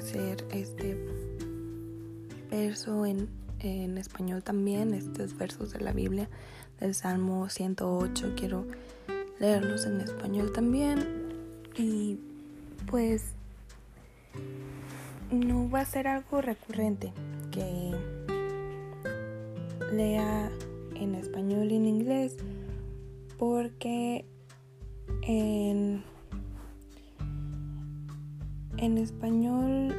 hacer este verso en, en español también, estos versos de la Biblia del Salmo 108. Quiero leerlos en español también. Y pues no va a ser algo recurrente que lea en español y en inglés porque en, en español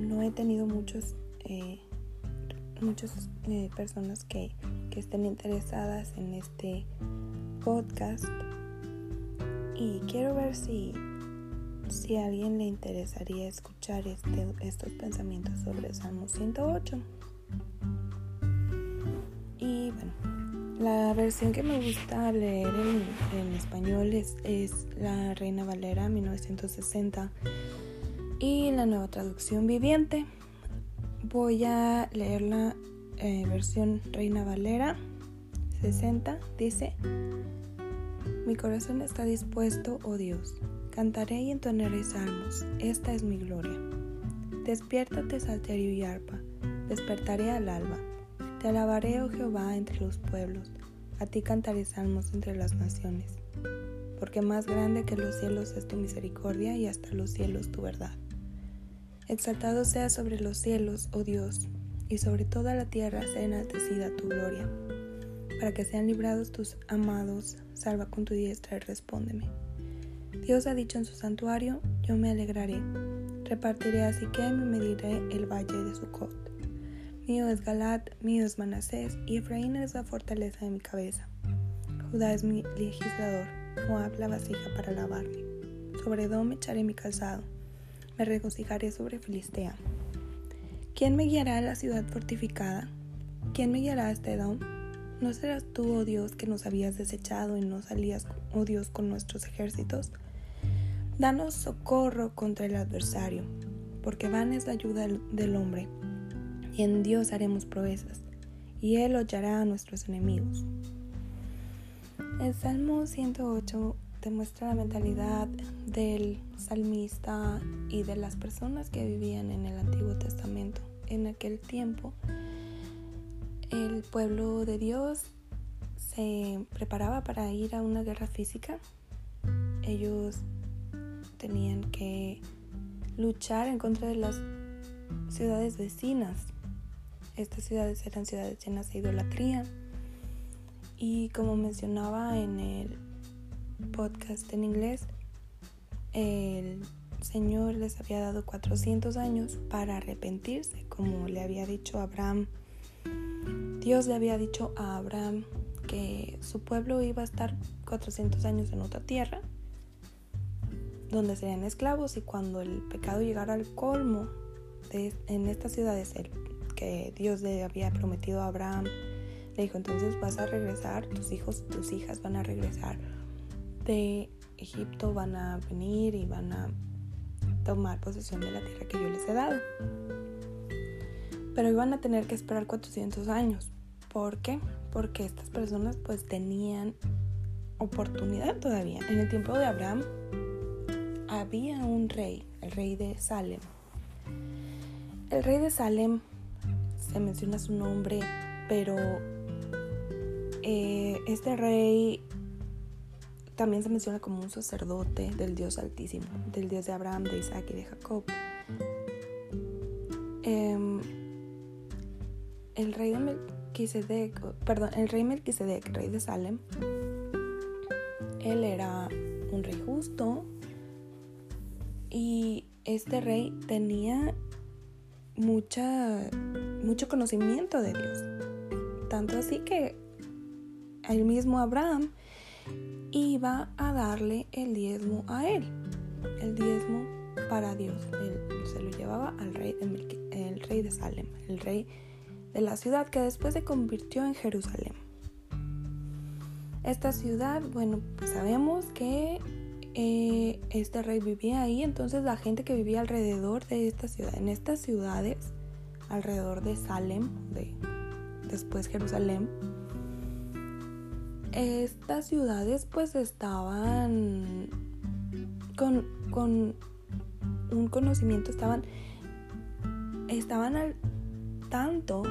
no he tenido muchos eh, muchas eh, personas que, que estén interesadas en este podcast y quiero ver si si a alguien le interesaría escuchar este, estos pensamientos sobre Salmo 108. La versión que me gusta leer en, español es, la Reina Valera 1960 y la nueva traducción viviente. Voy a leer la eh, versión Reina Valera 60. Dice, mi corazón está dispuesto, oh Dios Cantaré y entonaré salmos, esta es mi gloria. Despiértate, salterio y arpa, despertaré al alba. Te alabaré, oh Jehová, entre los pueblos, a ti cantaré salmos entre las naciones. Porque más grande que los cielos es tu misericordia y hasta los cielos tu verdad. Exaltado sea sobre los cielos, oh Dios, y sobre toda la tierra sea enaltecida tu gloria. Para que sean librados tus amados, salva con tu diestra y respóndeme. Dios ha dicho en su santuario, yo me alegraré. Repartiré a Siquem y mediré el valle de Sucot. Mío es Galat, mío es Manasés, y Efraín es la fortaleza de mi cabeza. Judá es mi legislador, Moab la vasija para lavarme. Sobre Edom echaré mi calzado, me regocijaré sobre Filistea. ¿Quién me guiará a la ciudad fortificada? ¿Quién me guiará hasta Edom? ¿No serás tú, oh Dios, que nos habías desechado y no salías, oh Dios, con nuestros ejércitos? Danos socorro contra el adversario, porque van es la ayuda del hombre, en Dios haremos proezas, y Él hollará a nuestros enemigos. El Salmo 108 demuestra la mentalidad del salmista y de las personas que vivían en el Antiguo Testamento. En aquel tiempo, el pueblo de Dios se preparaba para ir a una guerra física. Ellos tenían que luchar en contra de las ciudades vecinas. Estas ciudades eran ciudades llenas de idolatría. Y como mencionaba en el podcast en inglés, el Señor les había dado 400 años para arrepentirse, como le había dicho Abraham. Dios le había dicho a Abraham que su pueblo iba a estar 400 años en otra tierra donde serían esclavos y cuando el pecado llegara al colmo de, en estas ciudades el, Dios le había prometido a Abraham, le dijo entonces vas a regresar, tus hijos, tus hijas van a regresar de Egipto, van a venir y van a tomar posesión de la tierra que yo les he dado. Pero iban a tener que esperar 400 años. ¿Por qué? Porque estas personas pues tenían oportunidad todavía. En el tiempo de Abraham había un rey, el rey de Salem. El rey de Salem, se menciona su nombre, pero eh, este rey también se menciona como un sacerdote del Dios Altísimo, del Dios de Abraham, de Isaac y de Jacob. Em, el rey de Melquisedec, perdón, el rey Melquisedec, rey de Salem, él era un rey justo, y este rey tenía mucha, mucho conocimiento de Dios. Tanto así que el mismo Abraham iba a darle el diezmo a él. El diezmo para Dios. Se lo llevaba al rey de, el rey de Salem, el rey de la ciudad que después se convirtió en Jerusalén. Esta ciudad, bueno, pues sabemos que eh, este rey vivía ahí, entonces la gente que vivía alrededor de esta ciudad, en estas ciudades, alrededor de Salem, de después Jerusalén, estas ciudades pues estaban con, con un conocimiento, estaban, estaban al tanto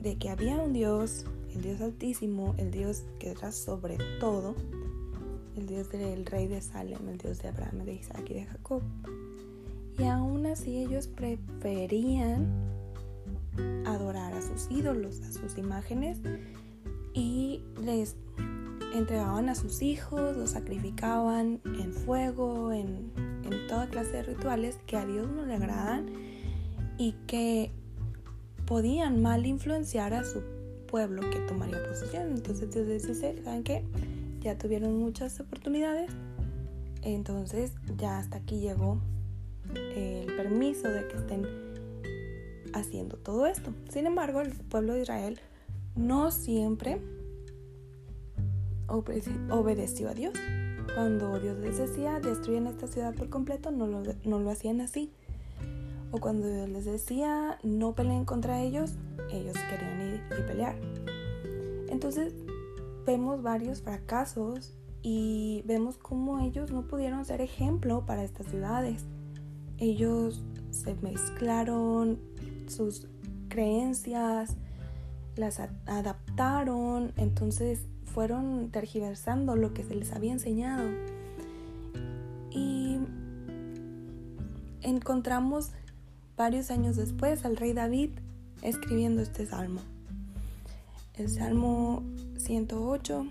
de que había un Dios, el Dios altísimo, el Dios que era sobre todo, el Dios del rey de Salem, el Dios de Abraham, de Isaac y de Jacob. Y aún así ellos preferían adorar a sus ídolos, a sus imágenes, y les entregaban a sus hijos, los sacrificaban en fuego, en, toda clase de rituales que a Dios no le agradan y que podían mal influenciar a su pueblo que tomaría posesión. Entonces Dios les dice, ¿saben qué? Ya tuvieron muchas oportunidades, entonces ya hasta aquí llegó el permiso de que estén haciendo todo esto. Sin embargo, el pueblo de Israel no siempre obedeció a Dios. Cuando Dios les decía destruyen esta ciudad por completo, no lo, no lo hacían así. O cuando Dios les decía no peleen contra ellos, ellos querían ir y pelear. Entonces vemos varios fracasos y vemos cómo ellos no pudieron ser ejemplo para estas ciudades. Ellos se mezclaron sus creencias, las adaptaron, entonces fueron tergiversando lo que se les había enseñado. Y encontramos varios años después al rey David escribiendo este salmo. El salmo 108,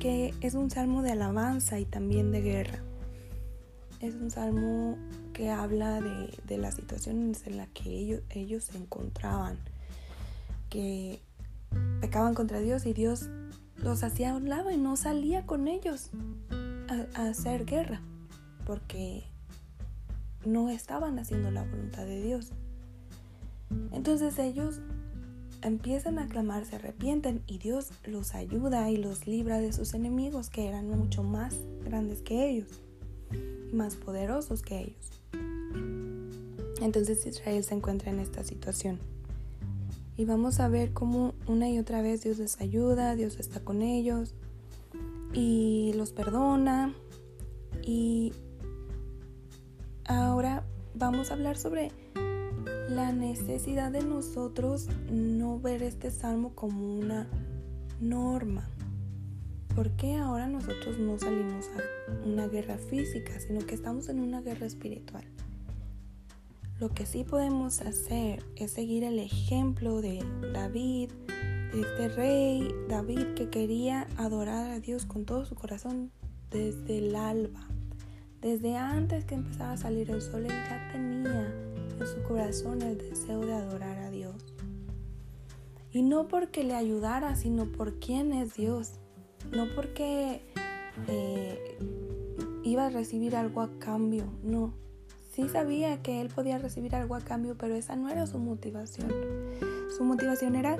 que es un salmo de alabanza y también de guerra. Es un salmo que habla de, de las situaciones en las que ellos, ellos se encontraban, que pecaban contra Dios y Dios los hacía a un lado y no salía con ellos a, hacer guerra, porque no estaban haciendo la voluntad de Dios. Entonces ellos empiezan a clamar, se arrepienten y Dios los ayuda y los libra de sus enemigos que eran mucho más grandes que ellos y más poderosos que ellos. Entonces Israel se encuentra en esta situación. Y vamos a ver cómo una y otra vez Dios les ayuda, Dios está con ellos y los perdona. Y ahora vamos a hablar sobre la necesidad de nosotros no ver este salmo como una norma. ¿Por qué ahora nosotros no salimos a una guerra física, sino que estamos en una guerra espiritual? Lo que sí podemos hacer es seguir el ejemplo de David, de este rey David que quería adorar a Dios con todo su corazón desde el alba. Desde antes que empezara a salir el sol, él ya tenía en su corazón el deseo de adorar a Dios. Y no porque le ayudara, sino por quién es Dios. No porque eh, iba a recibir algo a cambio, no Sabía que él podía recibir algo a cambio, pero esa no era su motivación. Su motivación era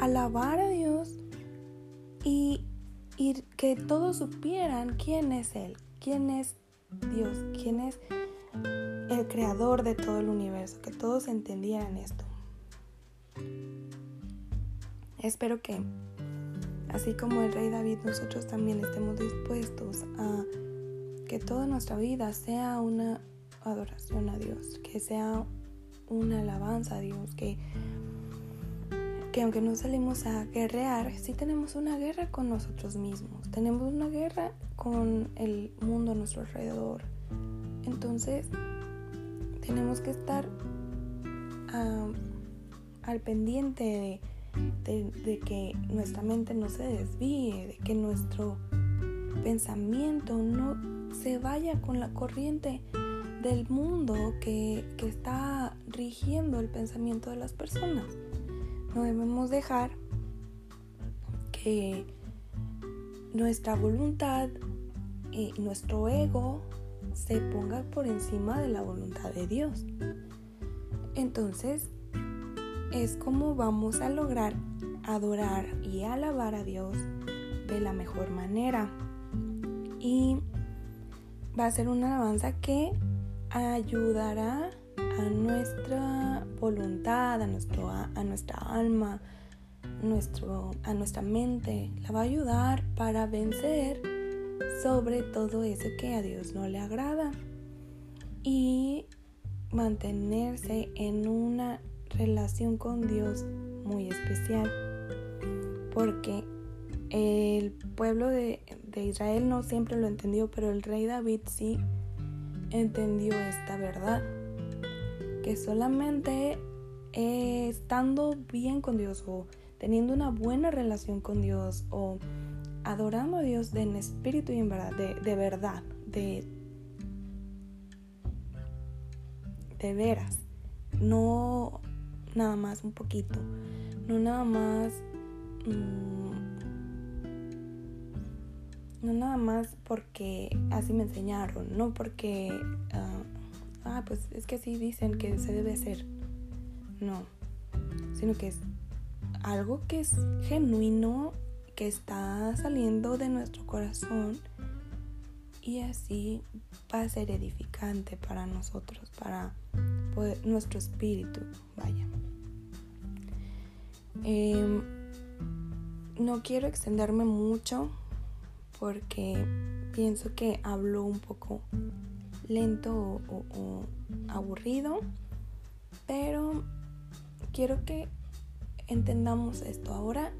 alabar a Dios y, que todos supieran quién es Él, quién es Dios, quién es el creador de todo el universo, que todos entendieran esto. Espero que, así como el rey David, nosotros también estemos dispuestos a que toda nuestra vida sea una adoración a Dios, que sea una alabanza a Dios, que, que aunque no salimos a guerrear, sí tenemos una guerra con nosotros mismos, tenemos una guerra con el mundo a nuestro alrededor. Entonces, tenemos que estar al pendiente de, de que nuestra mente no se desvíe, de que nuestro pensamiento no se vaya con la corriente del mundo que, está rigiendo el pensamiento de las personas. No debemos dejar que nuestra voluntad y nuestro ego se ponga por encima de la voluntad de Dios. Entonces, es como vamos a lograr adorar y alabar a Dios de la mejor manera. Y va a ser una alabanza que ayudará a nuestra voluntad, a, nuestro, a nuestra alma, nuestro, a nuestra mente. La va a ayudar para vencer sobre todo eso que a Dios no le agrada. y mantenerse en una relación con Dios muy especial. Porque el pueblo de, Israel no siempre lo entendió, pero el rey David sí entendió esta verdad. Que solamente estando bien con Dios o teniendo una buena relación con Dios o adorando a Dios en espíritu y en verdad, de, de verdad, de, de veras, no nada más un poquito, no nada más, mm, no nada más porque así me enseñaron, no porque, ah, ah, pues es que así dicen que se debe hacer, no, sino que es algo que es genuino, que está saliendo de nuestro corazón y así va a ser edificante para nosotros, para nuestro espíritu, vaya. Em, no quiero extenderme mucho porque pienso que hablo un poco lento o, aburrido, pero quiero que entendamos esto. Ahora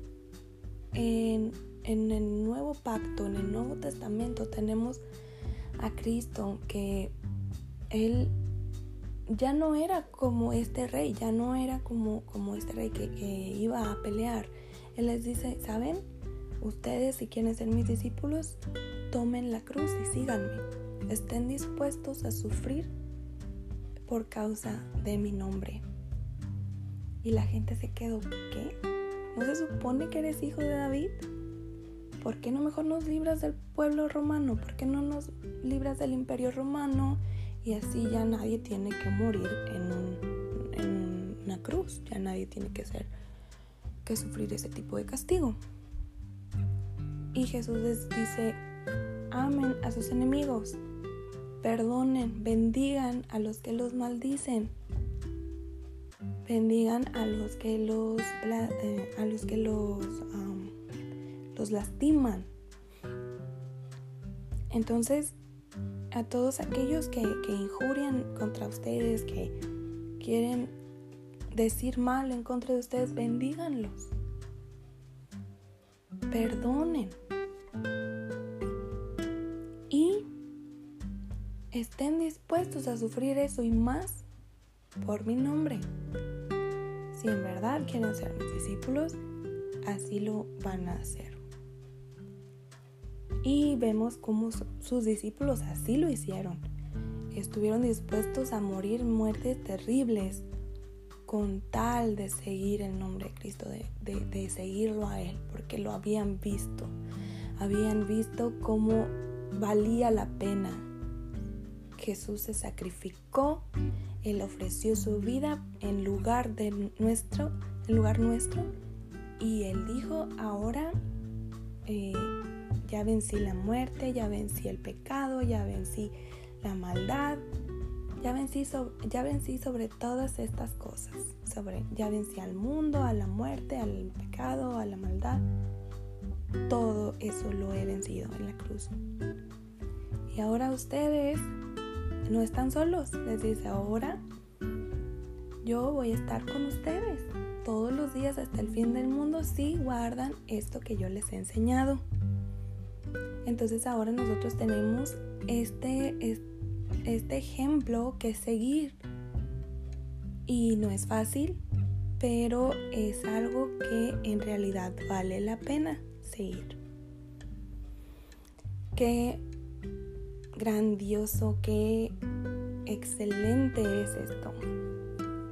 en, el nuevo pacto, en el Nuevo Testamento, tenemos a Cristo que Él ya no era como este rey, ya no era como, como este rey que, iba a pelear. Él les dice, ¿saben? Ustedes si quieren ser mis discípulos, tomen la cruz y síganme. Estén dispuestos a sufrir por causa de mi nombre. Y la gente se quedó, ¿qué? ¿No se supone que eres hijo de David? ¿Por qué no mejor nos libras del pueblo romano? ¿Por qué no nos libras del imperio romano? y así ya nadie tiene que morir en, una cruz, ya nadie tiene que ser que sufrir ese tipo de castigo. Y Jesús les dice, amen a sus enemigos, perdonen, bendigan a los que los maldicen, bendigan a los que los, eh, a los, que los, los lastiman. Entonces, a todos aquellos que, injurian contra ustedes, que quieren decir mal en contra de ustedes, bendíganlos. Perdonen. Y estén dispuestos a sufrir eso y más por mi nombre. Si en verdad quieren ser mis discípulos, así lo van a hacer. Y vemos cómo sus discípulos así lo hicieron. Estuvieron dispuestos a morir muertes terribles con tal de seguir el nombre de Cristo, de, seguirlo a Él, porque lo habían visto. Habían visto cómo valía la pena. Jesús se sacrificó, Él ofreció su vida en lugar de nuestro, en lugar nuestro, y Él dijo, ahora eh, ya vencí la muerte, ya vencí el pecado, ya vencí la maldad, ya vencí, ya vencí sobre todas estas cosas. Sobre, ya vencí al mundo, a la muerte, al pecado, a la maldad. Todo eso lo he vencido en la cruz. Y ahora ustedes no están solos. Les dice, ahora yo voy a estar con ustedes todos los días hasta el fin del mundo si guardan esto que yo les he enseñado. Entonces ahora nosotros tenemos este, este ejemplo que seguir. Y no es fácil, pero es algo que en realidad vale la pena seguir. Qué grandioso, qué excelente es esto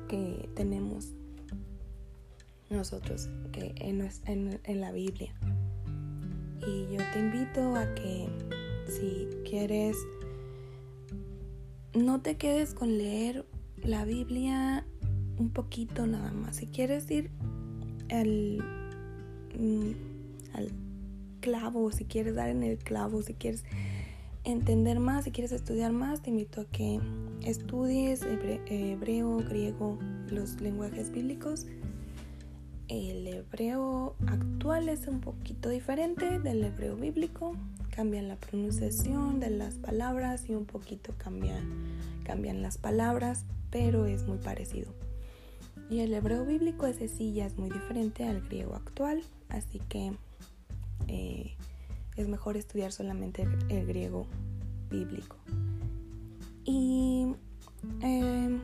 que tenemos nosotros que en la Biblia. Y yo te invito a que si quieres, no te quedes con leer la Biblia un poquito nada más. Si quieres ir al, mm, al clavo, si quieres dar en el clavo, si quieres entender más, si quieres estudiar más, te invito a que estudies hebreo, griego, los lenguajes bíblicos el hebreo actual es un poquito diferente del hebreo bíblico. Cambian la pronunciación de las palabras y un poquito cambian, cambian las palabras, pero es muy parecido. Y el hebreo bíblico ese sí ya es muy diferente al griego actual, así que eh, es mejor estudiar solamente el griego bíblico. Y em,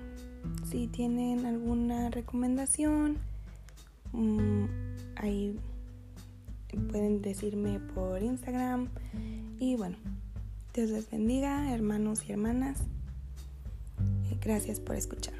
si tienen alguna recomendación, mm, ahí pueden decirme por Instagram. Y bueno, Dios les bendiga, hermanos y hermanas. Gracias por escuchar.